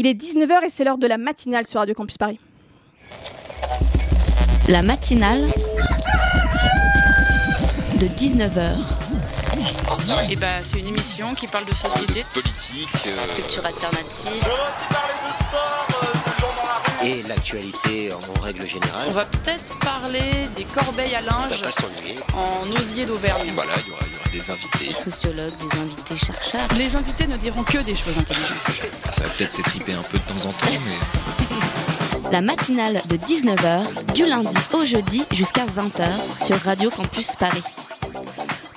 Il est 19h et c'est l'heure de la matinale sur Radio Campus Paris. La matinale de 19h. Et bah, c'est une émission qui parle de société, politique, euh, Culture alternative. On va aussi parler de sport, euh, de gens dans la rue. et l'actualité en règle générale. On va peut-être parler des corbeilles à linge en osier d'Auvergne. Voilà, il y aura, des invités. Sociologues, des invités chercheurs. Les invités ne diront que des choses intelligentes. Ça va peut-être s'étriper un peu de temps en temps, mais La matinale de 19h, du lundi au jeudi jusqu'à 20h sur Radio Campus Paris.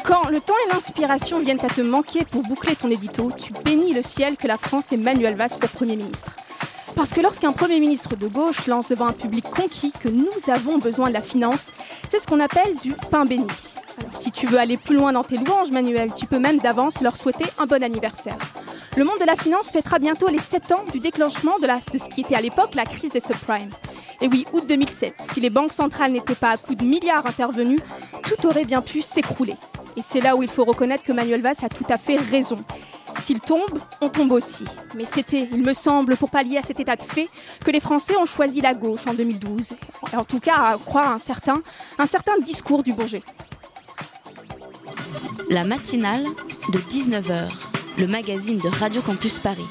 Quand le temps et l'inspiration viennent à te manquer pour boucler ton édito, tu bénis le ciel que la France ait Manuel Valls pour Premier ministre. Parce que lorsqu'un Premier ministre de gauche lance devant un public conquis que nous avons besoin de la finance, c'est ce qu'on appelle du pain béni. Alors si tu veux aller plus loin dans tes louanges, Manuel, tu peux même d'avance leur souhaiter un bon anniversaire. Le monde de la finance fêtera bientôt les 7 ans du déclenchement de, ce qui était à l'époque la crise des subprimes. Et oui, août 2007, si les banques centrales n'étaient pas à coups de milliards intervenus, tout aurait bien pu s'écrouler. Et c'est là où il faut reconnaître que Manuel Valls a tout à fait raison. S'il tombe, on tombe aussi. Mais c'était, il me semble, pour pallier à cet état de fait, que les Français ont choisi la gauche en 2012. Et en tout cas, à croire un certain, un certain discours du Bourget. La matinale de 19h, le magazine de Radio Campus Paris.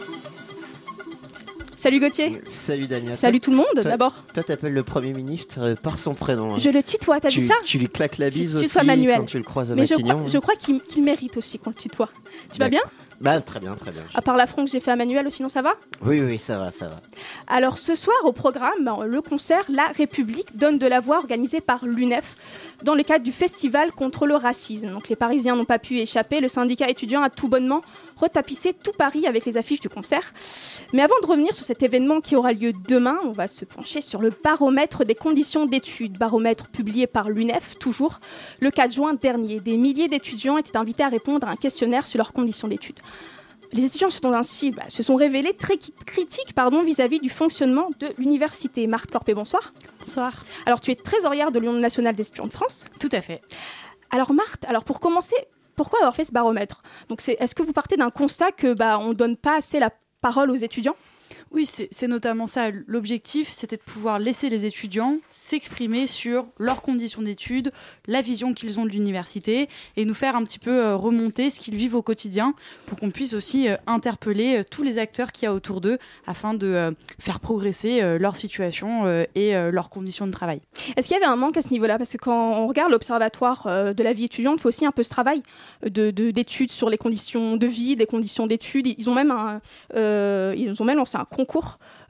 Salut Gauthier. Salut Dania. Salut tout le monde, d'abord. Toi, t'appelles le Premier ministre euh, par son prénom. hein. Je le tutoie, t'as vu ça tu lui claques la bise Tu aussi Manuel. quand tu le croises à Mais je Matignon. crois, je crois qu'il qu'il mérite aussi qu'on le tutoie. Tu vas bien Bah, très bien, très bien. À part l'affront que j'ai fait à Manuel, sinon ça va? Oui, oui, ça va, ça va. Alors ce soir au programme, le concert La République donne de la voix organisé par l'UNEF dans le cadre du festival contre le racisme. Donc les Parisiens n'ont pas pu échapper, le syndicat étudiant a tout bonnement retapissé tout Paris avec les affiches du concert. Mais avant de revenir sur cet événement qui aura lieu demain, on va se pencher sur le baromètre des conditions d'études, baromètre publié par l'UNEF toujours le 4 juin dernier. Des milliers d'étudiants étaient invités à répondre à un questionnaire sur leurs conditions d'études. Les étudiants se sont ainsi bah, se sont révélés très critiques pardon, vis-à-vis du fonctionnement de l'université. Marthe Corpé, bonsoir. Bonsoir. Alors, tu es trésorière de l'Union nationale des étudiants de France. Tout à fait. Alors, Marthe, alors pour commencer, pourquoi avoir fait ce baromètre? Donc, c'est, est-ce que vous partez d'un constat que bah, on donne pas assez la parole aux étudiants? Oui, c'est notamment ça. L'objectif, c'était de pouvoir laisser les étudiants s'exprimer sur leurs conditions d'études, la vision qu'ils ont de l'université, et nous faire un petit peu euh, remonter ce qu'ils vivent au quotidien, pour qu'on puisse aussi euh, interpeller euh, tous les acteurs qu'il y a autour d'eux, afin de faire progresser leur situation et leurs conditions de travail. Est-ce qu'il y avait un manque à ce niveau-là? Parce que quand on regarde l'observatoire de la vie étudiante, il faut aussi un peu ce travail de, de- d'études sur les conditions de vie, des conditions d'études. Ils ont même, ils ont même lancé un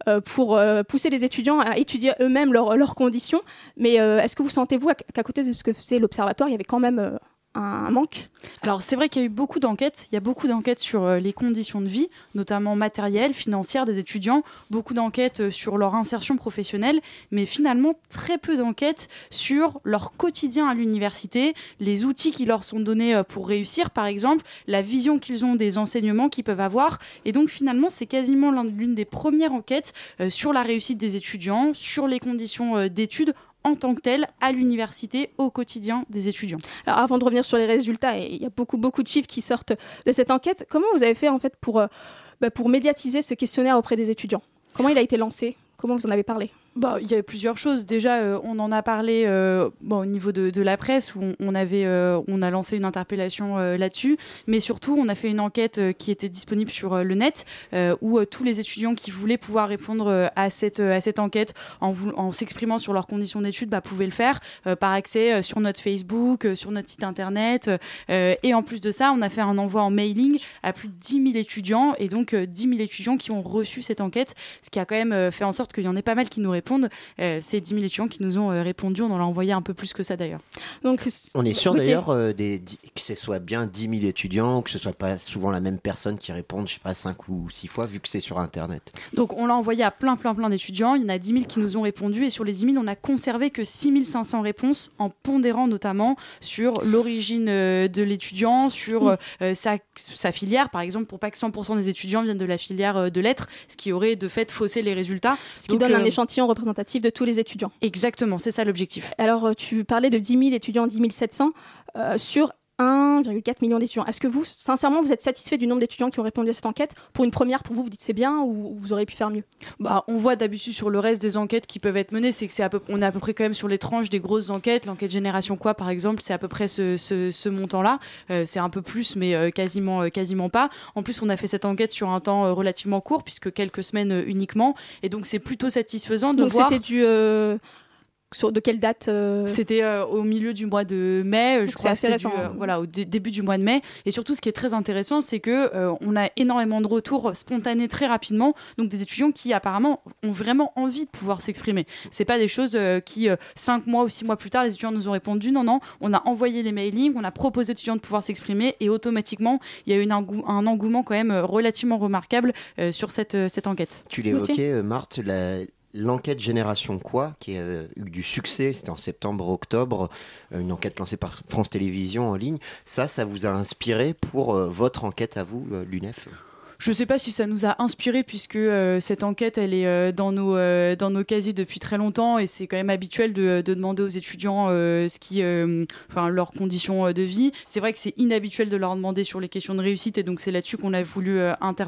euh, pour euh, pousser les étudiants à étudier eux-mêmes leurs, conditions. Mais euh, est-ce que vous sentez-vous qu'à côté de ce que faisait l'observatoire, il y avait quand même un, manque. Alors c'est vrai qu'il y a eu beaucoup d'enquêtes, il y a beaucoup d'enquêtes sur euh, les conditions de vie, notamment matérielles, financières des étudiants, beaucoup d'enquêtes euh, sur leur insertion professionnelle, mais finalement très peu d'enquêtes sur leur quotidien à l'université, les outils qui leur sont donnés euh, pour réussir par exemple, la vision qu'ils ont des enseignements qu'ils peuvent avoir, et donc finalement c'est quasiment l'un- l'une des premières enquêtes sur la réussite des étudiants, sur les conditions d'études en tant que telles à l'université au quotidien des étudiants. Alors avant de revenir sur les résultats, il y a beaucoup beaucoup de chiffres qui sortent de cette enquête. Comment vous avez fait en fait pour, euh, bah, pour médiatiser ce questionnaire auprès des étudiants? Comment il a été lancé? Comment vous en avez parlé? Bah, il y a plusieurs choses. Déjà, euh, on en a parlé euh, au niveau de, la presse où on, avait, euh, on a lancé une interpellation là-dessus, mais surtout, on a fait une enquête qui était disponible sur le net où tous les étudiants qui voulaient pouvoir répondre à cette à cette enquête en, s'exprimant sur leurs conditions d'études, bah, pouvaient le faire par accès sur notre Facebook, sur notre site internet, et en plus de ça, on a fait un envoi en mailing à plus de 10 000 étudiants et donc euh, 10 000 étudiants qui ont reçu cette enquête, ce qui a quand même fait en sorte qu'il y en ait pas mal qui nous répondent. Euh, c'est 10 000 étudiants qui nous ont euh, répondu. On en a envoyé un peu plus que ça d'ailleurs. Donc, On est sûr d'ailleurs euh, que ce soit bien 10 000 étudiants, que ce soit pas souvent la même personne qui répond, je sais pas, 5 ou 6 fois, vu que c'est sur Internet. Donc on l'a envoyé à plein, plein, plein d'étudiants. Il y en a 10 000 qui nous ont répondu. Et sur les 10 000, on a conservé que 6 500 réponses en pondérant notamment sur l'origine euh, de l'étudiant, sur euh, sa, sa filière, par exemple, pour pas que 100% des étudiants viennent de la filière de lettres, ce qui aurait de fait faussé les résultats. ce qui Donc, donne un échantillon représentatif de tous les étudiants. Exactement, c'est ça l'objectif. Alors, euh, tu parlais de 10 000 étudiants, 10 700 euh, sur 1,4 million d'étudiants. Est-ce que vous, sincèrement, vous êtes satisfait du nombre d'étudiants qui ont répondu à cette enquête? Pour une première, pour vous, vous dites c'est bien ou vous auriez pu faire mieux? Bah, On voit d'habitude sur le reste des enquêtes qui peuvent être menées, c'est que c'est à peu, on est à peu près quand même sur les tranches des grosses enquêtes. L'enquête Génération Quoi, par exemple, c'est à peu près ce, ce, ce montant-là. Euh, c'est un peu plus, mais euh, quasiment, euh, quasiment pas. En plus, on a fait cette enquête sur un temps relativement court, puisque quelques semaines uniquement. Et donc, c'est plutôt satisfaisant de Donc voir. c'était du. Sur de quelle date euh, C'était euh, au milieu du mois de mai, euh, je crois. c'est assez du, récent. euh, voilà, au dé- début du mois de mai. Et surtout, ce qui est très intéressant, c'est que euh, on a énormément de retours spontanés très rapidement. Donc des étudiants qui apparemment ont vraiment envie de pouvoir s'exprimer. C'est pas des choses euh, qui euh, cinq mois ou six mois plus tard, les étudiants nous ont répondu. Non, non, on a envoyé les mailings, on a proposé aux étudiants de pouvoir s'exprimer et automatiquement, il y a eu engou- un engouement quand même relativement remarquable euh, sur cette, euh, cette enquête. Tu l'évoquais, euh, Marthe, la- l'enquête Génération Quoi, qui a euh, eu du succès, c'était en septembre-octobre, euh, une enquête lancée par France Télévisions en ligne. Ça, ça vous a inspiré pour euh, votre enquête à vous, l'UNEF? Je ne sais pas si ça nous a inspiré puisque cette enquête elle est dans nos dans nos casiers depuis très longtemps et c'est quand même habituel de, de demander aux étudiants ce qui enfin leurs conditions de vie. C'est vrai que c'est inhabituel de leur demander sur les questions de réussite et donc c'est là-dessus qu'on a voulu interpeller